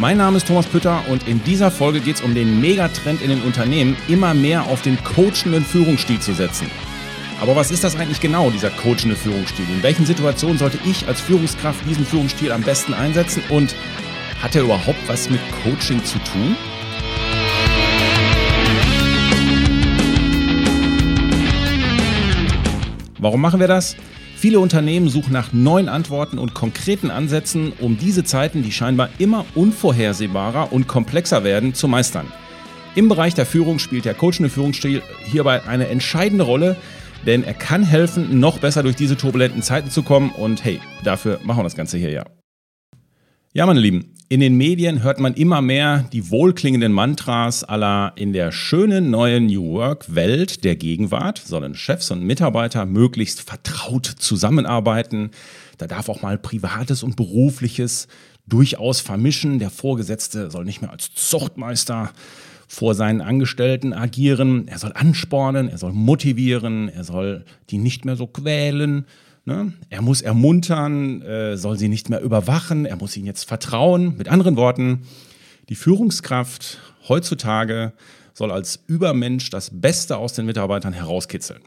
Mein Name ist Thomas Pütter und in dieser Folge geht es um den Megatrend in den Unternehmen, immer mehr auf den coachenden Führungsstil zu setzen. Aber was ist das eigentlich genau, dieser coachende Führungsstil? In welchen Situationen sollte ich als Führungskraft diesen Führungsstil am besten einsetzen und hat er überhaupt was mit Coaching zu tun? Warum machen wir das? Viele Unternehmen suchen nach neuen Antworten und konkreten Ansätzen, um diese Zeiten, die scheinbar immer unvorhersehbarer und komplexer werden, zu meistern. Im Bereich der Führung spielt der coachende Führungsstil hierbei eine entscheidende Rolle, denn er kann helfen, noch besser durch diese turbulenten Zeiten zu kommen und hey, dafür machen wir das Ganze hier ja. Ja, meine Lieben, in den Medien hört man immer mehr die wohlklingenden Mantras aller in der schönen neuen New Work Welt der Gegenwart sollen Chefs und Mitarbeiter möglichst vertraut zusammenarbeiten. Da darf auch mal Privates und Berufliches durchaus vermischen. Der Vorgesetzte soll nicht mehr als Zuchtmeister vor seinen Angestellten agieren. Er soll anspornen, er soll motivieren, er soll die nicht mehr so quälen. Ne? Er muss ermuntern, äh, soll sie nicht mehr überwachen, er muss ihnen jetzt vertrauen. Mit anderen Worten, die Führungskraft heutzutage soll als Übermensch das Beste aus den Mitarbeitern herauskitzeln.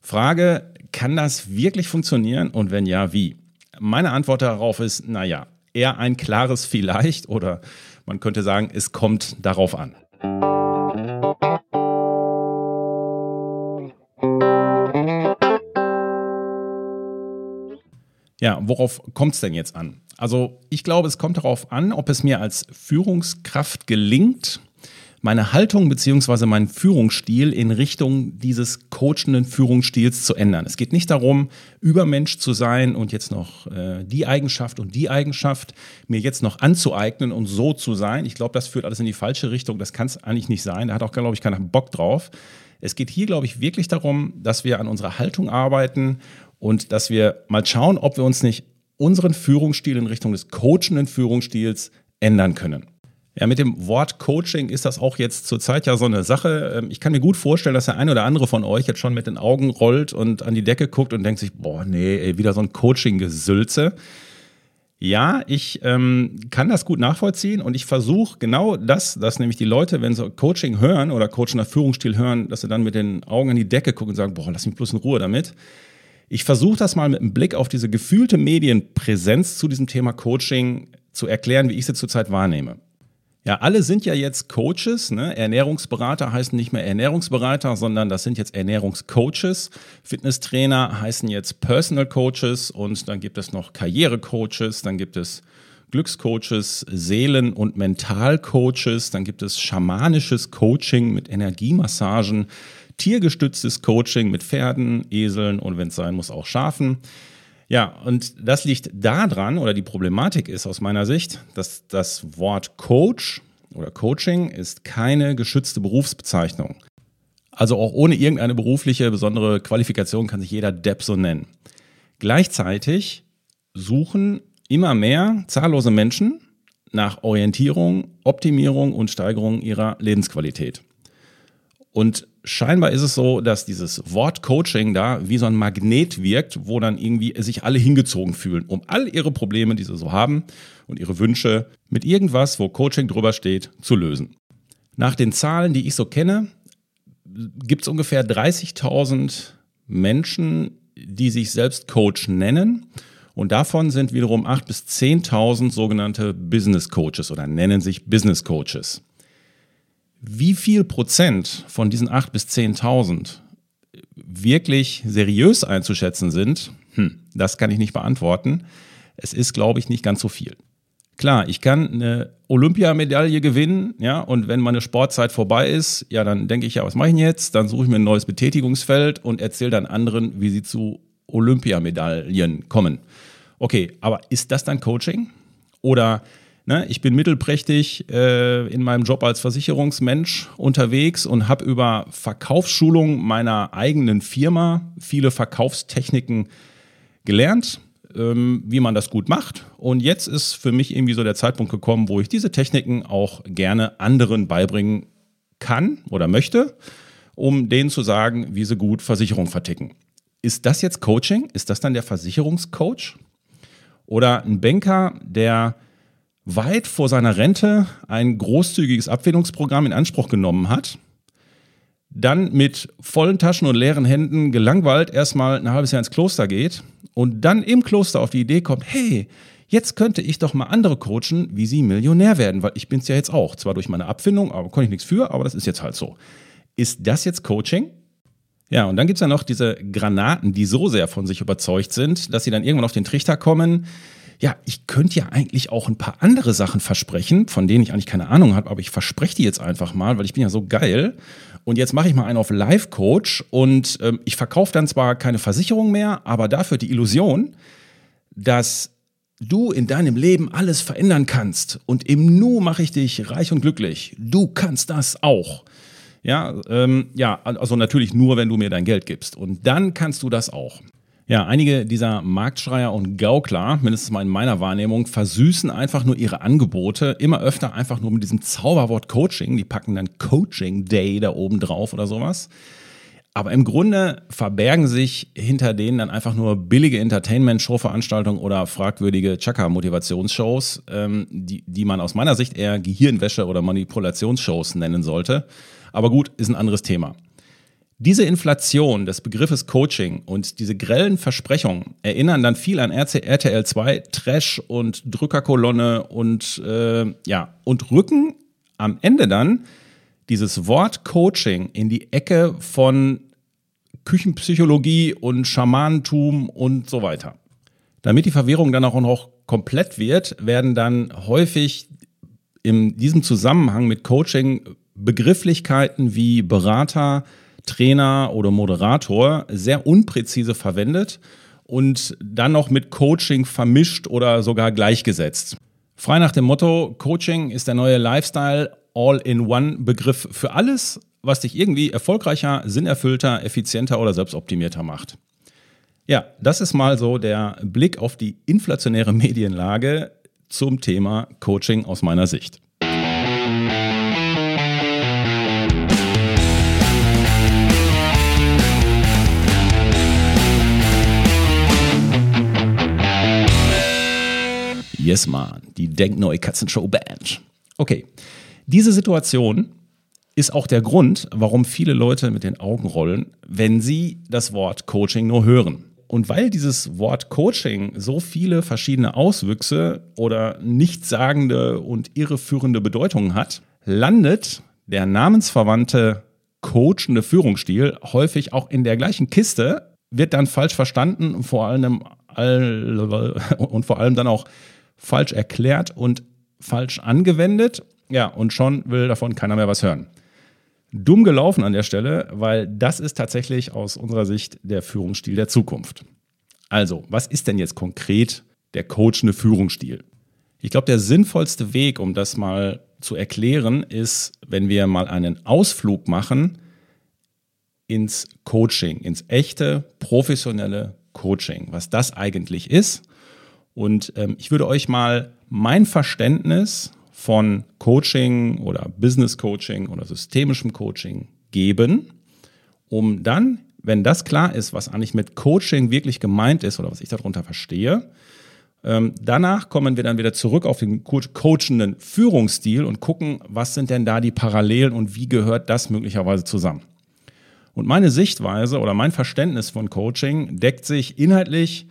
Frage, kann das wirklich funktionieren und wenn ja, wie? Meine Antwort darauf ist, naja, eher ein klares Vielleicht oder man könnte sagen, es kommt darauf an. Ja, worauf kommt es denn jetzt an? Also ich glaube, es kommt darauf an, ob es mir als Führungskraft gelingt, meine Haltung bzw. meinen Führungsstil in Richtung dieses coachenden Führungsstils zu ändern. Es geht nicht darum, Übermensch zu sein und jetzt noch äh, die Eigenschaft und die Eigenschaft mir jetzt noch anzueignen und so zu sein. Ich glaube, das führt alles in die falsche Richtung. Das kann es eigentlich nicht sein. Da hat auch, glaube ich, keiner Bock drauf. Es geht hier, glaube ich, wirklich darum, dass wir an unserer Haltung arbeiten und dass wir mal schauen, ob wir uns nicht unseren Führungsstil in Richtung des coachenden Führungsstils ändern können. Ja, mit dem Wort Coaching ist das auch jetzt zurzeit ja so eine Sache. Ähm, ich kann mir gut vorstellen, dass der ein oder andere von euch jetzt schon mit den Augen rollt und an die Decke guckt und denkt sich, boah, nee, ey, wieder so ein Coaching-Gesülze. Ja, ich ähm, kann das gut nachvollziehen und ich versuche genau das, dass nämlich die Leute, wenn sie Coaching hören oder Coaching nach Führungsstil hören, dass sie dann mit den Augen an die Decke gucken und sagen, boah, lass mich bloß in Ruhe damit. Ich versuche das mal mit einem Blick auf diese gefühlte Medienpräsenz zu diesem Thema Coaching zu erklären, wie ich sie zurzeit wahrnehme. Ja, alle sind ja jetzt Coaches. Ne? Ernährungsberater heißen nicht mehr Ernährungsberater, sondern das sind jetzt Ernährungscoaches. Fitnesstrainer heißen jetzt Personal Coaches und dann gibt es noch Karrierecoaches, dann gibt es Glückscoaches, Seelen- und Mentalcoaches, dann gibt es schamanisches Coaching mit Energiemassagen tiergestütztes Coaching mit Pferden, Eseln und wenn es sein muss auch Schafen. Ja, und das liegt daran, oder die Problematik ist aus meiner Sicht, dass das Wort Coach oder Coaching ist keine geschützte Berufsbezeichnung. Also auch ohne irgendeine berufliche besondere Qualifikation kann sich jeder Depp so nennen. Gleichzeitig suchen immer mehr zahllose Menschen nach Orientierung, Optimierung und Steigerung ihrer Lebensqualität. Und scheinbar ist es so, dass dieses Wort Coaching da wie so ein Magnet wirkt, wo dann irgendwie sich alle hingezogen fühlen, um all ihre Probleme, die sie so haben und ihre Wünsche mit irgendwas, wo Coaching drüber steht, zu lösen. Nach den Zahlen, die ich so kenne, gibt es ungefähr 30.000 Menschen, die sich selbst Coach nennen. Und davon sind wiederum 8.000 bis 10.000 sogenannte Business Coaches oder nennen sich Business Coaches. Wie viel Prozent von diesen 8.000 bis 10.000 wirklich seriös einzuschätzen sind, hm, das kann ich nicht beantworten. Es ist, glaube ich, nicht ganz so viel. Klar, ich kann eine Olympiamedaille gewinnen, ja, und wenn meine Sportzeit vorbei ist, ja, dann denke ich, ja, was mache ich jetzt? Dann suche ich mir ein neues Betätigungsfeld und erzähle dann anderen, wie sie zu Olympiamedaillen kommen. Okay, aber ist das dann Coaching? Oder Ne, ich bin mittelprächtig äh, in meinem Job als Versicherungsmensch unterwegs und habe über Verkaufsschulung meiner eigenen Firma viele Verkaufstechniken gelernt, ähm, wie man das gut macht. Und jetzt ist für mich irgendwie so der Zeitpunkt gekommen, wo ich diese Techniken auch gerne anderen beibringen kann oder möchte, um denen zu sagen, wie sie gut Versicherung verticken. Ist das jetzt Coaching? Ist das dann der Versicherungscoach? Oder ein Banker, der weit vor seiner Rente ein großzügiges Abfindungsprogramm in Anspruch genommen hat, dann mit vollen Taschen und leeren Händen gelangweilt erstmal ein halbes Jahr ins Kloster geht und dann im Kloster auf die Idee kommt, hey, jetzt könnte ich doch mal andere coachen, wie sie Millionär werden, weil ich bin es ja jetzt auch. Zwar durch meine Abfindung, aber konnte ich nichts für, aber das ist jetzt halt so. Ist das jetzt Coaching? Ja, und dann gibt es ja noch diese Granaten, die so sehr von sich überzeugt sind, dass sie dann irgendwann auf den Trichter kommen, ja, ich könnte ja eigentlich auch ein paar andere Sachen versprechen, von denen ich eigentlich keine Ahnung habe, aber ich verspreche die jetzt einfach mal, weil ich bin ja so geil. Und jetzt mache ich mal einen auf Live Coach und ähm, ich verkaufe dann zwar keine Versicherung mehr, aber dafür die Illusion, dass du in deinem Leben alles verändern kannst. Und im Nu mache ich dich reich und glücklich. Du kannst das auch. Ja, ähm, ja, also natürlich nur, wenn du mir dein Geld gibst. Und dann kannst du das auch. Ja, einige dieser Marktschreier und Gaukler, mindestens mal in meiner Wahrnehmung, versüßen einfach nur ihre Angebote immer öfter einfach nur mit diesem Zauberwort Coaching. Die packen dann Coaching Day da oben drauf oder sowas. Aber im Grunde verbergen sich hinter denen dann einfach nur billige Entertainment-Show-Veranstaltungen oder fragwürdige Chaka-Motivationsshows, ähm, die, die man aus meiner Sicht eher Gehirnwäsche- oder Manipulationsshows nennen sollte. Aber gut, ist ein anderes Thema. Diese Inflation des Begriffes Coaching und diese grellen Versprechungen erinnern dann viel an RTL 2, Trash und Drückerkolonne und äh, ja, und rücken am Ende dann dieses Wort Coaching in die Ecke von Küchenpsychologie und Schamanentum und so weiter. Damit die Verwirrung dann auch noch komplett wird, werden dann häufig in diesem Zusammenhang mit Coaching Begrifflichkeiten wie Berater, Trainer oder Moderator sehr unpräzise verwendet und dann noch mit Coaching vermischt oder sogar gleichgesetzt. Frei nach dem Motto, Coaching ist der neue Lifestyle All-in-One-Begriff für alles, was dich irgendwie erfolgreicher, sinnerfüllter, effizienter oder selbstoptimierter macht. Ja, das ist mal so der Blick auf die inflationäre Medienlage zum Thema Coaching aus meiner Sicht. Yes, man, die Denkneue Katzenshow Band. Okay, diese Situation ist auch der Grund, warum viele Leute mit den Augen rollen, wenn sie das Wort Coaching nur hören. Und weil dieses Wort Coaching so viele verschiedene Auswüchse oder nichtssagende und irreführende Bedeutungen hat, landet der namensverwandte coachende Führungsstil häufig auch in der gleichen Kiste, wird dann falsch verstanden vor allem und vor allem dann auch falsch erklärt und falsch angewendet. Ja, und schon will davon keiner mehr was hören. Dumm gelaufen an der Stelle, weil das ist tatsächlich aus unserer Sicht der Führungsstil der Zukunft. Also, was ist denn jetzt konkret der coachende Führungsstil? Ich glaube, der sinnvollste Weg, um das mal zu erklären, ist, wenn wir mal einen Ausflug machen ins Coaching, ins echte, professionelle Coaching, was das eigentlich ist und ähm, ich würde euch mal mein Verständnis von Coaching oder Business Coaching oder systemischem Coaching geben, um dann, wenn das klar ist, was eigentlich mit Coaching wirklich gemeint ist oder was ich darunter verstehe, ähm, danach kommen wir dann wieder zurück auf den coachenden Führungsstil und gucken, was sind denn da die Parallelen und wie gehört das möglicherweise zusammen. Und meine Sichtweise oder mein Verständnis von Coaching deckt sich inhaltlich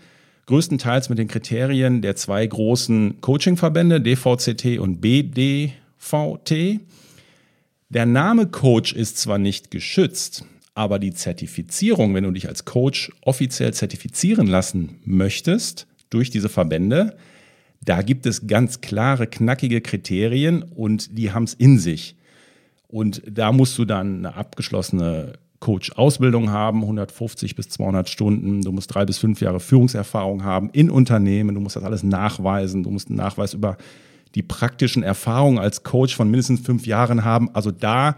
größtenteils mit den Kriterien der zwei großen Coachingverbände, DVCT und BDVT. Der Name Coach ist zwar nicht geschützt, aber die Zertifizierung, wenn du dich als Coach offiziell zertifizieren lassen möchtest durch diese Verbände, da gibt es ganz klare, knackige Kriterien und die haben es in sich. Und da musst du dann eine abgeschlossene Coach-Ausbildung haben, 150 bis 200 Stunden. Du musst drei bis fünf Jahre Führungserfahrung haben in Unternehmen. Du musst das alles nachweisen. Du musst einen Nachweis über die praktischen Erfahrungen als Coach von mindestens fünf Jahren haben. Also da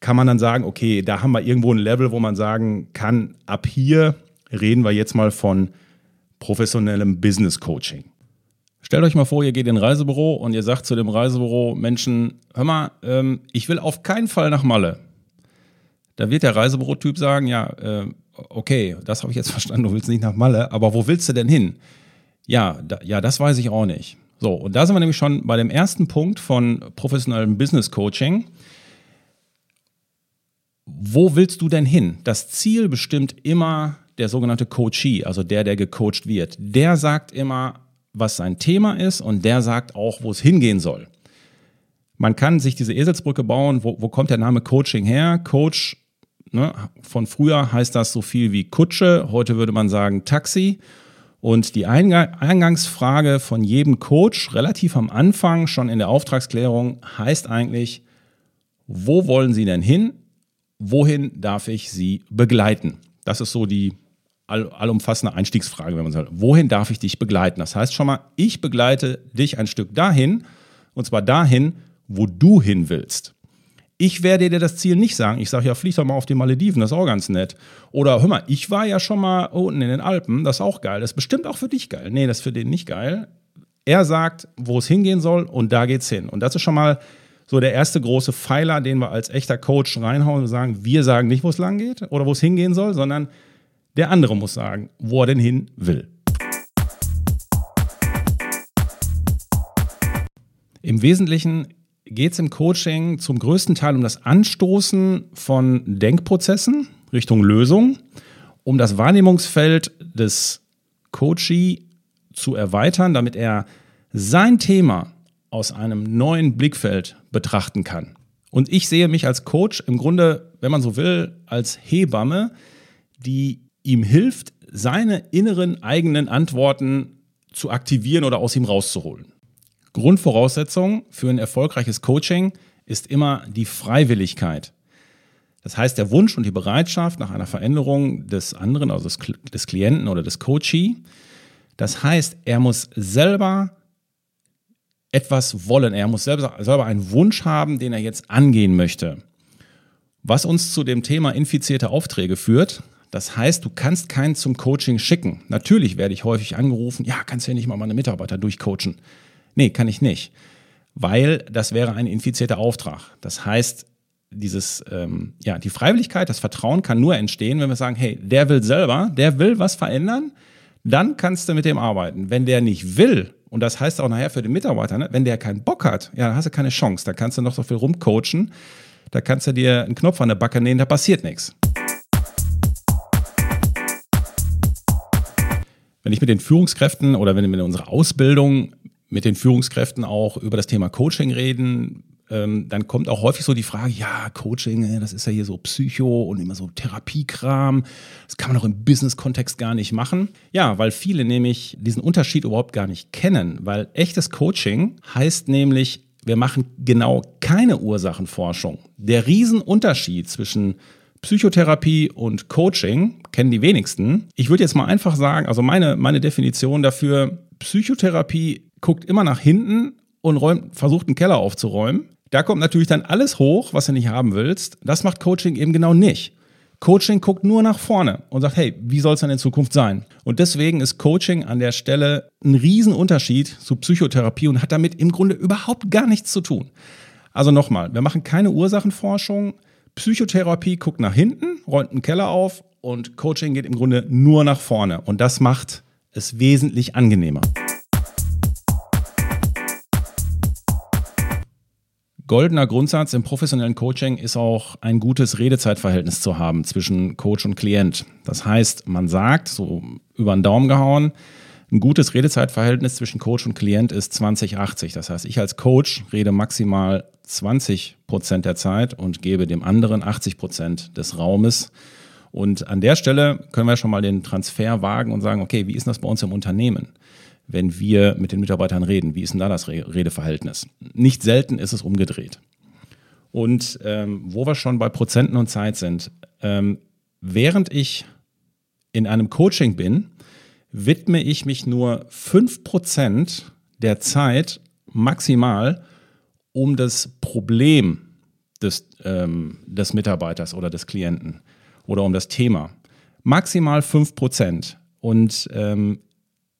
kann man dann sagen, okay, da haben wir irgendwo ein Level, wo man sagen kann, ab hier reden wir jetzt mal von professionellem Business Coaching. Stellt euch mal vor, ihr geht in ein Reisebüro und ihr sagt zu dem Reisebüro, Menschen, hör mal, ähm, ich will auf keinen Fall nach Malle. Da wird der Reisebürotyp sagen, ja, äh, okay, das habe ich jetzt verstanden, du willst nicht nach Malle, aber wo willst du denn hin? Ja, da, ja, das weiß ich auch nicht. So, und da sind wir nämlich schon bei dem ersten Punkt von professionellem Business Coaching. Wo willst du denn hin? Das Ziel bestimmt immer der sogenannte Coachee, also der, der gecoacht wird. Der sagt immer, was sein Thema ist und der sagt auch, wo es hingehen soll. Man kann sich diese Eselsbrücke bauen. Wo, wo kommt der Name Coaching her? Coach, ne, von früher heißt das so viel wie Kutsche, heute würde man sagen Taxi. Und die Eingangsfrage von jedem Coach relativ am Anfang, schon in der Auftragsklärung, heißt eigentlich, wo wollen Sie denn hin? Wohin darf ich Sie begleiten? Das ist so die all, allumfassende Einstiegsfrage, wenn man sagt, wohin darf ich dich begleiten? Das heißt schon mal, ich begleite dich ein Stück dahin, und zwar dahin, wo du hin willst. Ich werde dir das Ziel nicht sagen. Ich sage ja, flieg doch mal auf die Malediven, das ist auch ganz nett. Oder hör mal, ich war ja schon mal unten in den Alpen, das ist auch geil. Das ist bestimmt auch für dich geil. Nee, das ist für den nicht geil. Er sagt, wo es hingehen soll und da geht's hin. Und das ist schon mal so der erste große Pfeiler, den wir als echter Coach reinhauen und sagen, wir sagen nicht, wo es lang geht oder wo es hingehen soll, sondern der andere muss sagen, wo er denn hin will. Im Wesentlichen geht es im Coaching zum größten Teil um das Anstoßen von Denkprozessen Richtung Lösung, um das Wahrnehmungsfeld des Coachee zu erweitern, damit er sein Thema aus einem neuen Blickfeld betrachten kann. Und ich sehe mich als Coach im Grunde, wenn man so will, als Hebamme, die ihm hilft, seine inneren eigenen Antworten zu aktivieren oder aus ihm rauszuholen. Grundvoraussetzung für ein erfolgreiches Coaching ist immer die Freiwilligkeit. Das heißt, der Wunsch und die Bereitschaft nach einer Veränderung des anderen, also des, Klienten oder des Coachee. Das heißt, er muss selber etwas wollen. Er muss selber, selber einen Wunsch haben, den er jetzt angehen möchte. Was uns zu dem Thema infizierte Aufträge führt. Das heißt, du kannst keinen zum Coaching schicken. Natürlich werde ich häufig angerufen, ja, kannst du ja nicht mal meine Mitarbeiter durchcoachen. Nee, kann ich nicht, weil das wäre ein infizierter Auftrag. Das heißt, dieses, ähm, ja, die Freiwilligkeit, das Vertrauen kann nur entstehen, wenn wir sagen, hey, der will selber, der will was verändern, dann kannst du mit dem arbeiten. Wenn der nicht will, und das heißt auch nachher für den Mitarbeiter, ne, wenn der keinen Bock hat, ja, dann hast du keine Chance. Da kannst du noch so viel rumcoachen, da kannst du dir einen Knopf an der Backe nähen, da passiert nichts. wenn ich mit den Führungskräften oder wenn wir in unserer Ausbildung mit den Führungskräften auch über das Thema Coaching reden, ähm, dann kommt auch häufig so die Frage, ja, Coaching, äh, das ist ja hier so Psycho und immer so Therapiekram. Das kann man auch im Business-Kontext gar nicht machen. Ja, weil viele nämlich diesen Unterschied überhaupt gar nicht kennen, weil echtes Coaching heißt nämlich, wir machen genau keine Ursachenforschung. Der Riesenunterschied zwischen Psychotherapie und Coaching kennen die wenigsten. Ich würde jetzt mal einfach sagen, also meine, meine Definition dafür, Psychotherapie guckt immer nach hinten und räumt, versucht einen Keller aufzuräumen. Da kommt natürlich dann alles hoch, was du nicht haben willst. Das macht Coaching eben genau nicht. Coaching guckt nur nach vorne und sagt, hey, wie soll es dann in Zukunft sein? Und deswegen ist Coaching an der Stelle ein Riesenunterschied zu Psychotherapie und hat damit im Grunde überhaupt gar nichts zu tun. Also nochmal, wir machen keine Ursachenforschung, Psychotherapie guckt nach hinten, räumt einen Keller auf und Coaching geht im Grunde nur nach vorne. Und das macht es wesentlich angenehmer. Goldener Grundsatz im professionellen Coaching ist auch ein gutes Redezeitverhältnis zu haben zwischen Coach und Klient. Das heißt, man sagt, so über den Daumen gehauen, ein gutes Redezeitverhältnis zwischen Coach und Klient ist 2080. Das heißt, ich als Coach rede maximal 20 Prozent der Zeit und gebe dem anderen 80 Prozent des Raumes. Und an der Stelle können wir schon mal den Transfer wagen und sagen, okay, wie ist das bei uns im Unternehmen? Wenn wir mit den Mitarbeitern reden, wie ist denn da das Redeverhältnis? Nicht selten ist es umgedreht. Und ähm, wo wir schon bei Prozenten und Zeit sind, ähm, während ich in einem Coaching bin, widme ich mich nur 5% der Zeit maximal um das Problem des, ähm, des Mitarbeiters oder des Klienten oder um das Thema. Maximal 5%. Und ähm,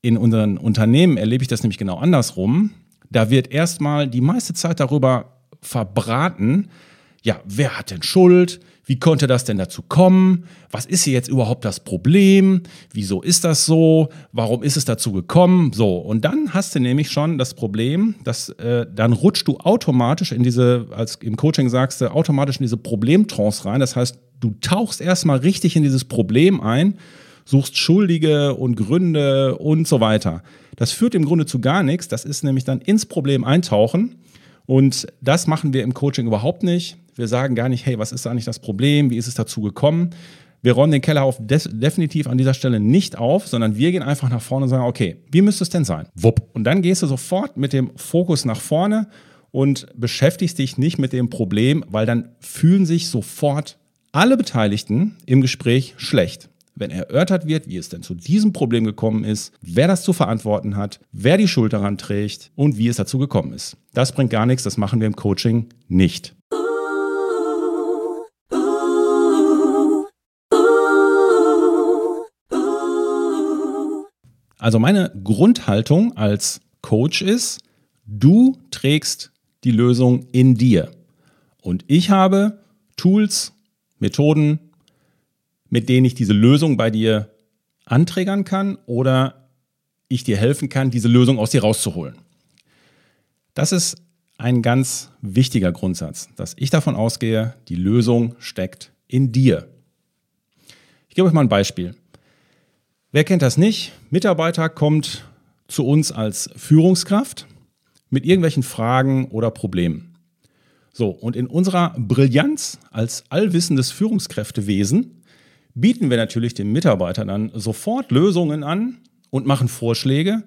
in unseren Unternehmen erlebe ich das nämlich genau andersrum. Da wird erstmal die meiste Zeit darüber verbraten, ja, wer hat denn Schuld? Wie konnte das denn dazu kommen? Was ist hier jetzt überhaupt das Problem? Wieso ist das so? Warum ist es dazu gekommen? So, und dann hast du nämlich schon das Problem, dass äh, dann rutschst du automatisch in diese, als im Coaching sagst du, automatisch in diese Problemtrance rein. Das heißt, du tauchst erstmal richtig in dieses Problem ein, suchst Schuldige und Gründe und so weiter. Das führt im Grunde zu gar nichts. Das ist nämlich dann ins Problem eintauchen. Und das machen wir im Coaching überhaupt nicht. Wir sagen gar nicht, hey, was ist eigentlich das Problem? Wie ist es dazu gekommen? Wir räumen den Keller auf definitiv an dieser Stelle nicht auf, sondern wir gehen einfach nach vorne und sagen, okay, wie müsste es denn sein? Wupp. Und dann gehst du sofort mit dem Fokus nach vorne und beschäftigst dich nicht mit dem Problem, weil dann fühlen sich sofort alle Beteiligten im Gespräch schlecht. Wenn erörtert wird, wie es denn zu diesem Problem gekommen ist, wer das zu verantworten hat, wer die Schuld daran trägt und wie es dazu gekommen ist. Das bringt gar nichts, das machen wir im Coaching nicht. Also meine Grundhaltung als Coach ist, du trägst die Lösung in dir. Und ich habe Tools, Methoden, mit denen ich diese Lösung bei dir anträgern kann oder ich dir helfen kann, diese Lösung aus dir rauszuholen. Das ist ein ganz wichtiger Grundsatz, dass ich davon ausgehe, die Lösung steckt in dir. Ich gebe euch mal ein Beispiel. Wer kennt das nicht? Mitarbeiter kommt zu uns als Führungskraft mit irgendwelchen Fragen oder Problemen. So, und in unserer Brillanz als allwissendes Führungskräftewesen bieten wir natürlich dem Mitarbeiter dann sofort Lösungen an und machen Vorschläge,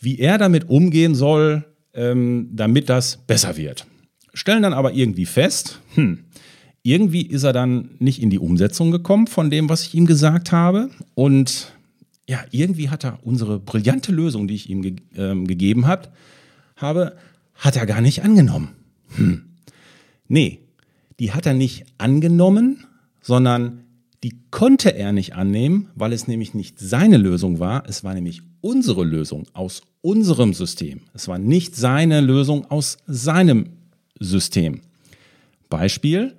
wie er damit umgehen soll, ähm, damit das besser wird. Stellen dann aber irgendwie fest, hm, irgendwie ist er dann nicht in die Umsetzung gekommen von dem, was ich ihm gesagt habe. Und ja, irgendwie hat er unsere brillante Lösung, die ich ihm ge ähm, gegeben hat, habe, hat er gar nicht angenommen. Hm. Nee, die hat er nicht angenommen, sondern die konnte er nicht annehmen, weil es nämlich nicht seine Lösung war, es war nämlich unsere Lösung aus unserem System. Es war nicht seine Lösung aus seinem System. Beispiel,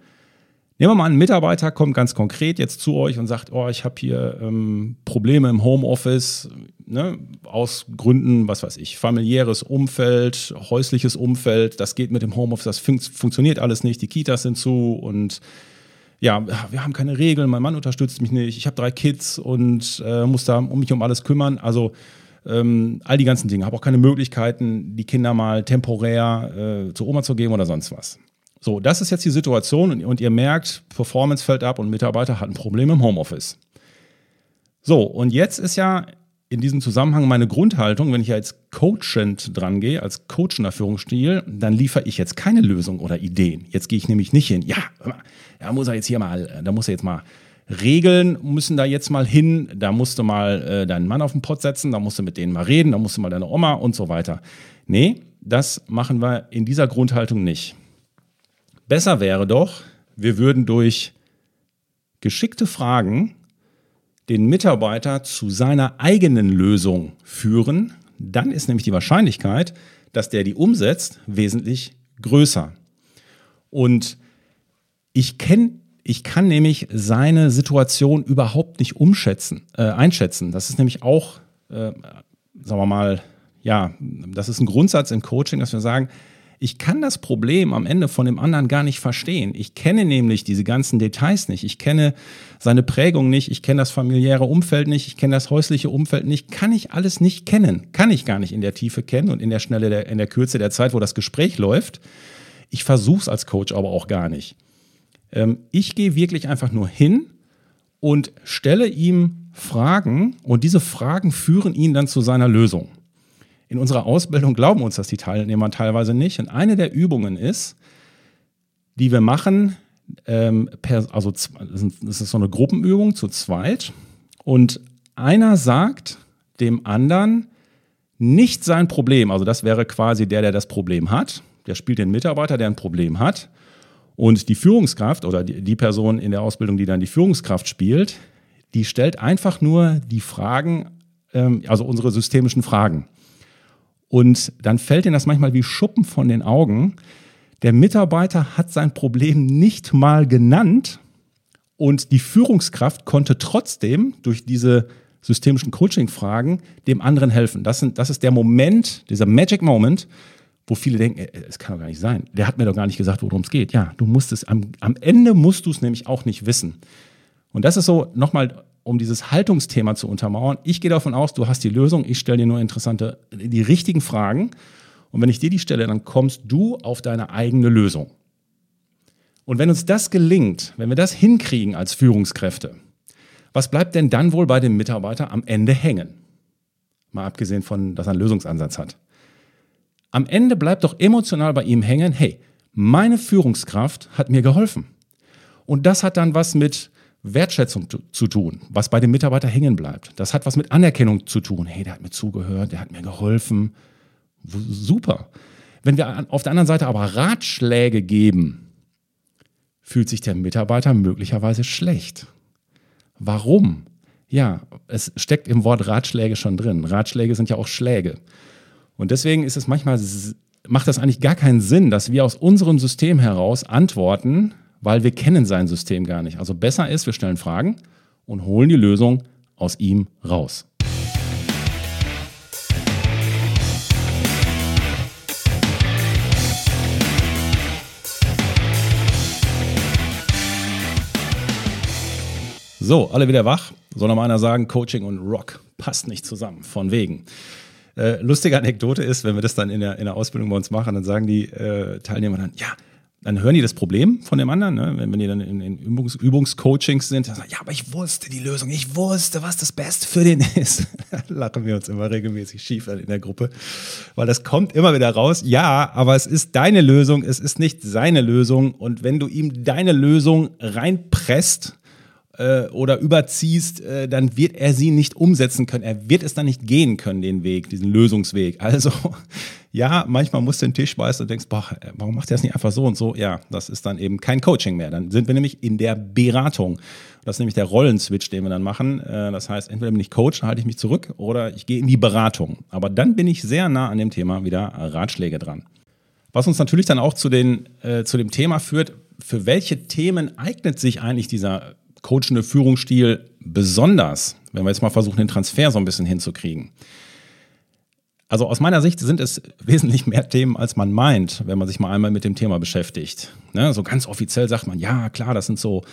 Nehmen wir mal ein Mitarbeiter kommt ganz konkret jetzt zu euch und sagt, oh, ich habe hier ähm, Probleme im Homeoffice, ne, aus Gründen, was weiß ich, familiäres Umfeld, häusliches Umfeld, das geht mit dem Homeoffice, das fun funktioniert alles nicht, die Kitas sind zu und ja, wir haben keine Regeln, mein Mann unterstützt mich nicht, ich habe drei Kids und äh, muss da um mich um alles kümmern. Also ähm, all die ganzen Dinge. Habe auch keine Möglichkeiten, die Kinder mal temporär äh, zur Oma zu geben oder sonst was. So, das ist jetzt die Situation und, und ihr merkt, Performance fällt ab und Mitarbeiter hatten Probleme im Homeoffice. So, und jetzt ist ja in diesem Zusammenhang meine Grundhaltung, wenn ich als coachend dran gehe, als coachender Führungsstil, dann liefere ich jetzt keine Lösung oder Ideen. Jetzt gehe ich nämlich nicht hin. Ja, da muss er jetzt hier mal, da muss er jetzt mal Regeln müssen da jetzt mal hin, da musst du mal äh, deinen Mann auf den Pott setzen, da musst du mit denen mal reden, da musst du mal deine Oma und so weiter. Nee, das machen wir in dieser Grundhaltung nicht. Besser wäre doch, wir würden durch geschickte Fragen den Mitarbeiter zu seiner eigenen Lösung führen. Dann ist nämlich die Wahrscheinlichkeit, dass der die umsetzt, wesentlich größer. Und ich kenne ich kann nämlich seine Situation überhaupt nicht umschätzen, äh, einschätzen. Das ist nämlich auch, äh, sagen wir mal, ja, das ist ein Grundsatz im Coaching, dass wir sagen, ich kann das Problem am Ende von dem anderen gar nicht verstehen. Ich kenne nämlich diese ganzen Details nicht. Ich kenne seine Prägung nicht. Ich kenne das familiäre Umfeld nicht. Ich kenne das häusliche Umfeld nicht. Kann ich alles nicht kennen. Kann ich gar nicht in der Tiefe kennen und in der Schnelle, der, in der Kürze der Zeit, wo das Gespräch läuft. Ich versuche es als Coach aber auch gar nicht. Ähm, ich gehe wirklich einfach nur hin und stelle ihm Fragen und diese Fragen führen ihn dann zu seiner Lösung. In unserer Ausbildung glauben uns das die Teilnehmer teilweise nicht. Und eine der Übungen ist, die wir machen, ähm, per, also das ist so eine Gruppenübung zu zweit. Und einer sagt dem anderen nicht sein Problem, also das wäre quasi der, der das Problem hat, der spielt den Mitarbeiter, der ein Problem hat. Und die Führungskraft oder die, Person in der Ausbildung, die dann die Führungskraft spielt, die stellt einfach nur die Fragen, ähm, also unsere systemischen Fragen. Und dann fällt ihnen das manchmal wie Schuppen von den Augen. Der Mitarbeiter hat sein Problem nicht mal genannt und die Führungskraft konnte trotzdem durch diese systemischen Coaching-Fragen dem anderen helfen. Das, sind, das ist der Moment, dieser Magic Moment, wo viele denken, es kann doch gar nicht sein. Der hat mir doch gar nicht gesagt, worum es geht. Ja, du musst es, am, am Ende musst du es nämlich auch nicht wissen. Und das ist so, nochmal, um dieses Haltungsthema zu untermauern. Ich gehe davon aus, du hast die Lösung, ich stelle dir nur interessante, die richtigen Fragen. Und wenn ich dir die stelle, dann kommst du auf deine eigene Lösung. Und wenn uns das gelingt, wenn wir das hinkriegen als Führungskräfte, was bleibt denn dann wohl bei dem Mitarbeiter am Ende hängen? Mal abgesehen von, dass er einen Lösungsansatz hat. Am Ende bleibt doch emotional bei ihm hängen, hey, meine Führungskraft hat mir geholfen. Und das hat dann was mit Wertschätzung zu tun, was bei dem Mitarbeiter hängen bleibt. Das hat was mit Anerkennung zu tun. Hey, der hat mir zugehört, der hat mir geholfen. Super. Wenn wir auf der anderen Seite aber Ratschläge geben, fühlt sich der Mitarbeiter möglicherweise schlecht. Warum? Ja, es steckt im Wort Ratschläge schon drin. Ratschläge sind ja auch Schläge. Und deswegen ist es manchmal, macht das eigentlich gar keinen Sinn, dass wir aus unserem System heraus antworten, weil wir kennen sein System gar nicht. Also besser ist, wir stellen Fragen und holen die Lösung aus ihm raus. So, alle wieder wach. Soll noch mal einer sagen, Coaching und Rock passt nicht zusammen. Von wegen. Äh, lustige Anekdote ist, wenn wir das dann in der, in der Ausbildung bei uns machen, dann sagen die äh, Teilnehmer dann, ja, dann hören die das Problem von dem anderen, ne? wenn, wenn die dann in, in Übungs Übungscoachings sind, dann sagen, ja, aber ich wusste die Lösung, ich wusste, was das Beste für den ist. lachen wir uns immer regelmäßig schief in der Gruppe, weil das kommt immer wieder raus, ja, aber es ist deine Lösung, es ist nicht seine Lösung und wenn du ihm deine Lösung reinpresst, äh, oder überziehst, äh, dann wird er sie nicht umsetzen können. Er wird es dann nicht gehen können, den Weg, diesen Lösungsweg. Also ja, manchmal musst du den Tisch beißen und denkst, boah, warum macht er das nicht einfach so und so? Ja, das ist dann eben kein Coaching mehr. Dann sind wir nämlich in der Beratung. Das ist nämlich der Rollenswitch, den wir dann machen. Äh, das heißt, entweder bin ich Coach, dann halte ich mich zurück, oder ich gehe in die Beratung. Aber dann bin ich sehr nah an dem Thema wieder Ratschläge dran. Was uns natürlich dann auch zu, den, äh, zu dem Thema führt, für welche Themen eignet sich eigentlich dieser coachende Führungsstil besonders, wenn wir jetzt mal versuchen, den Transfer so ein bisschen hinzukriegen? Also aus meiner Sicht sind es wesentlich mehr Themen, als man meint, wenn man sich mal einmal mit dem Thema beschäftigt. Ne? So ganz offiziell sagt man, ja klar, das sind so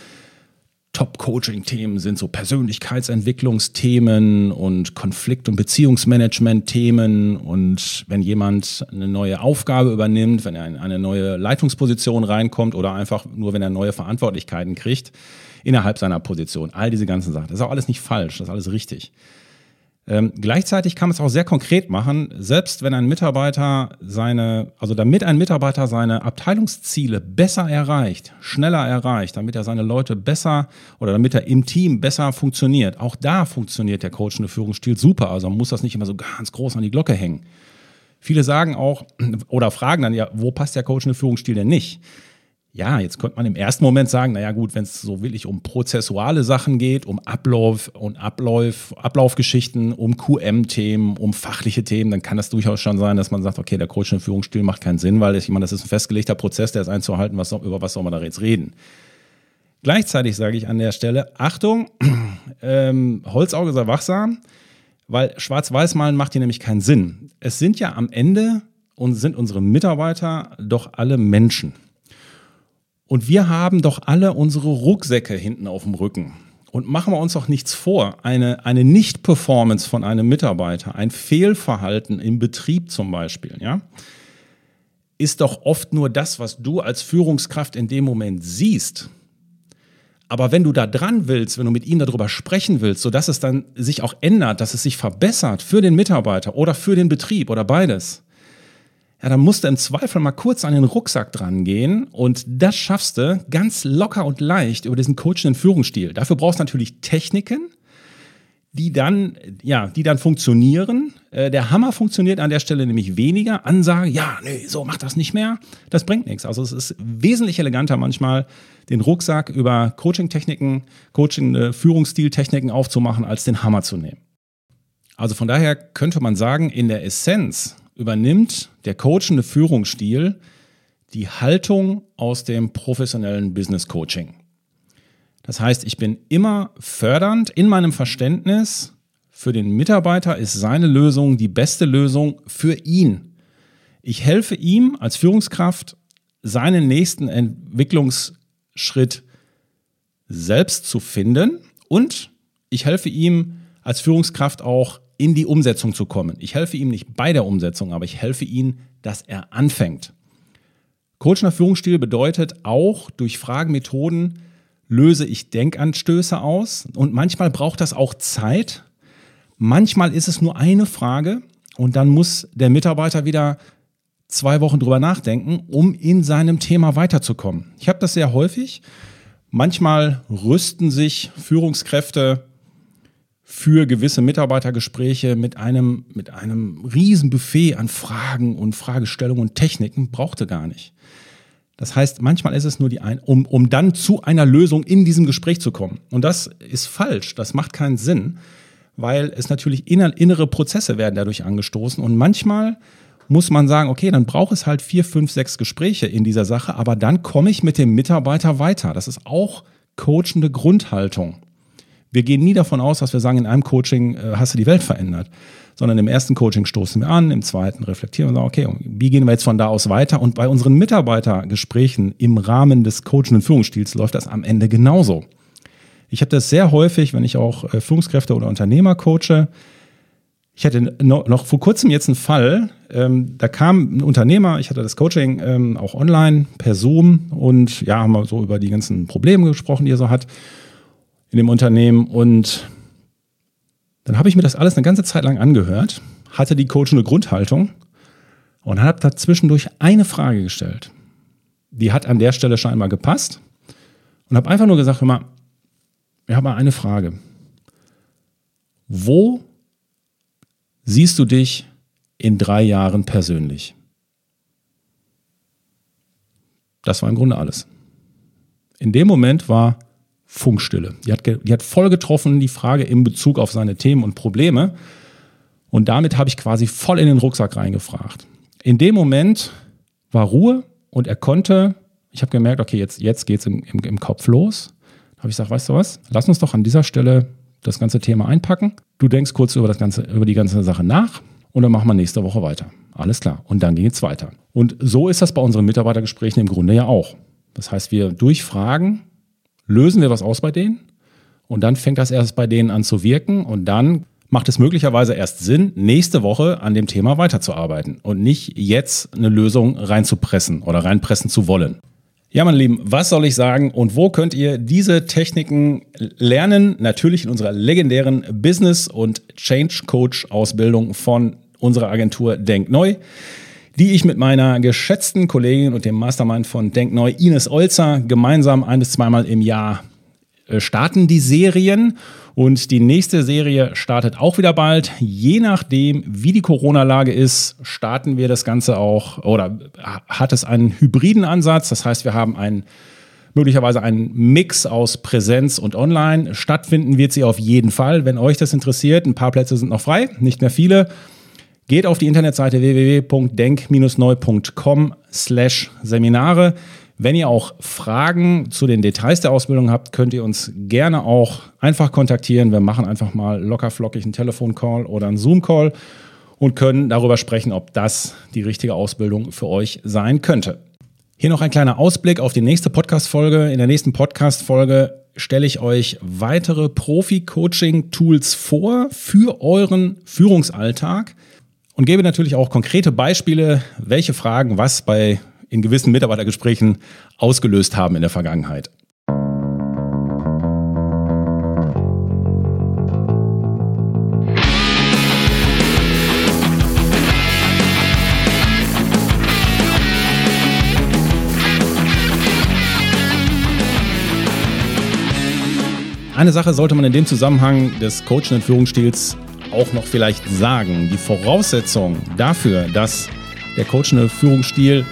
Top-Coaching-Themen, sind so Persönlichkeitsentwicklungsthemen und Konflikt- und Beziehungsmanagement-Themen. Und wenn jemand eine neue Aufgabe übernimmt, wenn er in eine neue Leitungsposition reinkommt oder einfach nur, wenn er neue Verantwortlichkeiten kriegt, innerhalb seiner Position. All diese ganzen Sachen. Das ist auch alles nicht falsch, das ist alles richtig. Ähm, gleichzeitig kann man es auch sehr konkret machen, selbst wenn ein Mitarbeiter seine, also damit ein Mitarbeiter seine Abteilungsziele besser erreicht, schneller erreicht, damit er seine Leute besser oder damit er im Team besser funktioniert. Auch da funktioniert der coachende Führungsstil super. Also man muss das nicht immer so ganz groß an die Glocke hängen. Viele sagen auch oder fragen dann ja, wo passt der coachende Führungsstil denn nicht? Ja, jetzt könnte man im ersten Moment sagen, naja gut, wenn es so wirklich um prozessuale Sachen geht, um Ablauf und Ablauf, Ablaufgeschichten, um QM-Themen, um fachliche Themen, dann kann das durchaus schon sein, dass man sagt, okay, der Coach und Führungsstil macht keinen Sinn, weil ich meine, das ist ein festgelegter Prozess, der ist einzuhalten, was, über was soll man da jetzt reden. Gleichzeitig sage ich an der Stelle, Achtung, ähm, Holzauge sei wachsam, weil Schwarz-Weiß malen macht hier nämlich keinen Sinn. Es sind ja am Ende und sind unsere Mitarbeiter doch alle Menschen. Und wir haben doch alle unsere Rucksäcke hinten auf dem Rücken. Und machen wir uns doch nichts vor. Eine, eine Nicht-Performance von einem Mitarbeiter, ein Fehlverhalten im Betrieb zum Beispiel, ja, ist doch oft nur das, was du als Führungskraft in dem Moment siehst. Aber wenn du da dran willst, wenn du mit ihm darüber sprechen willst, sodass es dann sich auch ändert, dass es sich verbessert für den Mitarbeiter oder für den Betrieb oder beides, ja, dann musst du im Zweifel mal kurz an den Rucksack dran gehen und das schaffst du ganz locker und leicht über diesen coachenden Führungsstil. Dafür brauchst du natürlich Techniken, die dann, ja, die dann funktionieren. Äh, der Hammer funktioniert an der Stelle nämlich weniger. Ansage, ja, nee, so mach das nicht mehr. Das bringt nichts. Also es ist wesentlich eleganter manchmal, den Rucksack über Coaching-Techniken, Coaching-Führungsstil-Techniken aufzumachen, als den Hammer zu nehmen. Also von daher könnte man sagen, in der Essenz übernimmt der coachende Führungsstil die Haltung aus dem professionellen Business Coaching. Das heißt, ich bin immer fördernd in meinem Verständnis. Für den Mitarbeiter ist seine Lösung die beste Lösung für ihn. Ich helfe ihm als Führungskraft, seinen nächsten Entwicklungsschritt selbst zu finden und ich helfe ihm als Führungskraft auch in die Umsetzung zu kommen. Ich helfe ihm nicht bei der Umsetzung, aber ich helfe ihm, dass er anfängt. Coach nach Führungsstil bedeutet auch durch Fragenmethoden löse ich Denkanstöße aus und manchmal braucht das auch Zeit. Manchmal ist es nur eine Frage und dann muss der Mitarbeiter wieder zwei Wochen drüber nachdenken, um in seinem Thema weiterzukommen. Ich habe das sehr häufig. Manchmal rüsten sich Führungskräfte für gewisse Mitarbeitergespräche mit einem, mit einem riesen Buffet an Fragen und Fragestellungen und Techniken, brauchte gar nicht. Das heißt, manchmal ist es nur die ein, um, um dann zu einer Lösung in diesem Gespräch zu kommen. Und das ist falsch, das macht keinen Sinn, weil es natürlich innere Prozesse werden dadurch angestoßen und manchmal muss man sagen, okay, dann braucht es halt vier, fünf, sechs Gespräche in dieser Sache, aber dann komme ich mit dem Mitarbeiter weiter. Das ist auch coachende Grundhaltung. Wir gehen nie davon aus, dass wir sagen, in einem Coaching äh, hast du die Welt verändert, sondern im ersten Coaching stoßen wir an, im zweiten reflektieren wir und sagen, okay, wie gehen wir jetzt von da aus weiter? Und bei unseren Mitarbeitergesprächen im Rahmen des coachenden Führungsstils läuft das am Ende genauso. Ich habe das sehr häufig, wenn ich auch äh, Führungskräfte oder Unternehmer coache. Ich hatte noch vor kurzem jetzt einen Fall, ähm, da kam ein Unternehmer, ich hatte das Coaching ähm, auch online per Zoom und ja, haben wir so über die ganzen Probleme gesprochen, die er so hat in dem Unternehmen. Und dann habe ich mir das alles eine ganze Zeit lang angehört, hatte die coachende Grundhaltung und habe da zwischendurch eine Frage gestellt. Die hat an der Stelle scheinbar gepasst und habe einfach nur gesagt, hör mal, ich habe mal eine Frage. Wo siehst du dich in drei Jahren persönlich? Das war im Grunde alles. In dem Moment war Funkstille. Die hat, die hat voll getroffen, die Frage in Bezug auf seine Themen und Probleme. Und damit habe ich quasi voll in den Rucksack reingefragt. In dem Moment war Ruhe und er konnte, ich habe gemerkt, okay, jetzt, jetzt geht es im, im, im Kopf los. Da habe ich gesagt, weißt du was, lass uns doch an dieser Stelle das ganze Thema einpacken. Du denkst kurz über, das ganze, über die ganze Sache nach und dann machen wir nächste Woche weiter. Alles klar. Und dann ging es weiter. Und so ist das bei unseren Mitarbeitergesprächen im Grunde ja auch. Das heißt, wir durch Fragen lösen wir was aus bei denen und dann fängt das erst bei denen an zu wirken und dann macht es möglicherweise erst Sinn, nächste Woche an dem Thema weiterzuarbeiten und nicht jetzt eine Lösung reinzupressen oder reinpressen zu wollen. Ja, meine Lieben, was soll ich sagen und wo könnt ihr diese Techniken lernen? Natürlich in unserer legendären Business- und Change Coach Ausbildung von unserer Agentur Denk Neu die ich mit meiner geschätzten Kollegin und dem Mastermind von Denkneu, Ines Olzer, gemeinsam ein bis zweimal im Jahr äh, starten die Serien. Und die nächste Serie startet auch wieder bald. Je nachdem, wie die Corona-Lage ist, starten wir das Ganze auch oder hat es einen hybriden Ansatz. Das heißt, wir haben einen möglicherweise einen Mix aus Präsenz und Online. Stattfinden wird sie auf jeden Fall, wenn euch das interessiert. Ein paar Plätze sind noch frei, nicht mehr viele. Geht auf die Internetseite www.denk-neu.com slash Seminare. Wenn ihr auch Fragen zu den Details der Ausbildung habt, könnt ihr uns gerne auch einfach kontaktieren. Wir machen einfach mal locker flockig einen Telefoncall oder einen Zoom-Call und können darüber sprechen, ob das die richtige Ausbildung für euch sein könnte. Hier noch ein kleiner Ausblick auf die nächste Podcast-Folge. In der nächsten Podcast-Folge stelle ich euch weitere Profi-Coaching-Tools vor für euren Führungsalltag und gebe natürlich auch konkrete Beispiele, welche Fragen was bei in gewissen Mitarbeitergesprächen ausgelöst haben in der Vergangenheit. Eine Sache sollte man in dem Zusammenhang des coachenden Führungsstils auch noch vielleicht sagen. Die Voraussetzung dafür, dass der coachende Führungsstil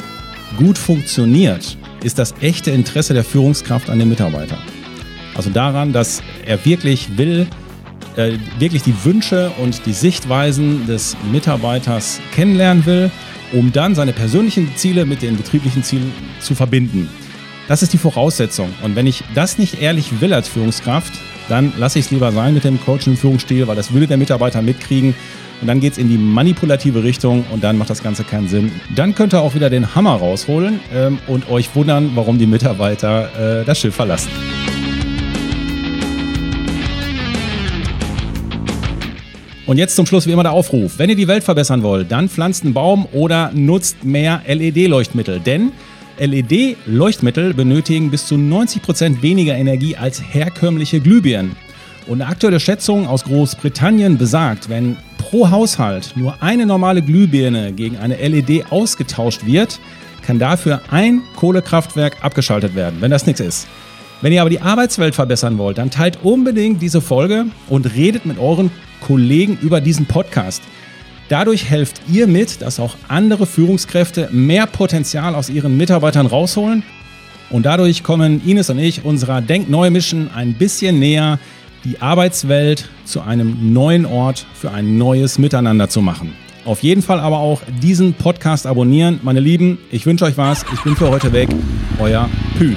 gut funktioniert, ist das echte Interesse der Führungskraft an den Mitarbeiter. Also daran, dass er wirklich will, äh, wirklich die Wünsche und die Sichtweisen des Mitarbeiters kennenlernen will, um dann seine persönlichen Ziele mit den betrieblichen Zielen zu verbinden. Das ist die Voraussetzung. Und wenn ich das nicht ehrlich will als Führungskraft, dann lasse ich es lieber sein mit dem Coaching Führungsstil, weil das würde der Mitarbeiter mitkriegen. Und dann geht es in die manipulative Richtung und dann macht das Ganze keinen Sinn. Dann könnt ihr auch wieder den Hammer rausholen ähm, und euch wundern, warum die Mitarbeiter äh, das Schiff verlassen. Und jetzt zum Schluss wie immer der Aufruf. Wenn ihr die Welt verbessern wollt, dann pflanzt einen Baum oder nutzt mehr LED-Leuchtmittel. Denn LED-Leuchtmittel benötigen bis zu 90 Prozent weniger Energie als herkömmliche Glühbirnen. Und eine aktuelle Schätzung aus Großbritannien besagt, wenn pro Haushalt nur eine normale Glühbirne gegen eine LED ausgetauscht wird, kann dafür ein Kohlekraftwerk abgeschaltet werden, wenn das nichts ist. Wenn ihr aber die Arbeitswelt verbessern wollt, dann teilt unbedingt diese Folge und redet mit euren Kollegen über diesen Podcast. Dadurch helft ihr mit, dass auch andere Führungskräfte mehr Potenzial aus ihren Mitarbeitern rausholen. Und dadurch kommen Ines und ich unserer Denkneue Mission ein bisschen näher, die Arbeitswelt zu einem neuen Ort für ein neues Miteinander zu machen. Auf jeden Fall aber auch diesen Podcast abonnieren. Meine Lieben, ich wünsche euch was. Ich bin für heute weg. Euer Pü.